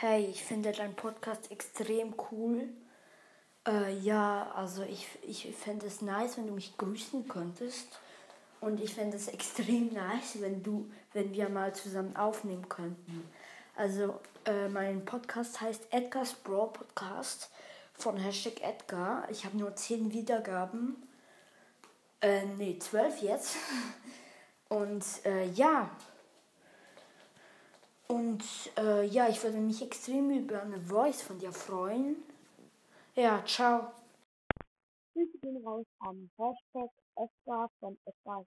Hey, ich finde deinen Podcast extrem cool. Äh, ja, also ich, ich fände es nice, wenn du mich grüßen könntest. Und ich fände es extrem nice, wenn du, wenn wir mal zusammen aufnehmen könnten. Also äh, mein Podcast heißt Edgar's Brawl Podcast von Hashtag Edgar. Ich habe nur 10 Wiedergaben. Äh, nee, 12 jetzt. Und äh, ja. Und äh, ja, ich würde mich extrem über eine Voice von dir freuen. Ja, ciao. Grüße gehen raus an Hashtag Edgar von Edgar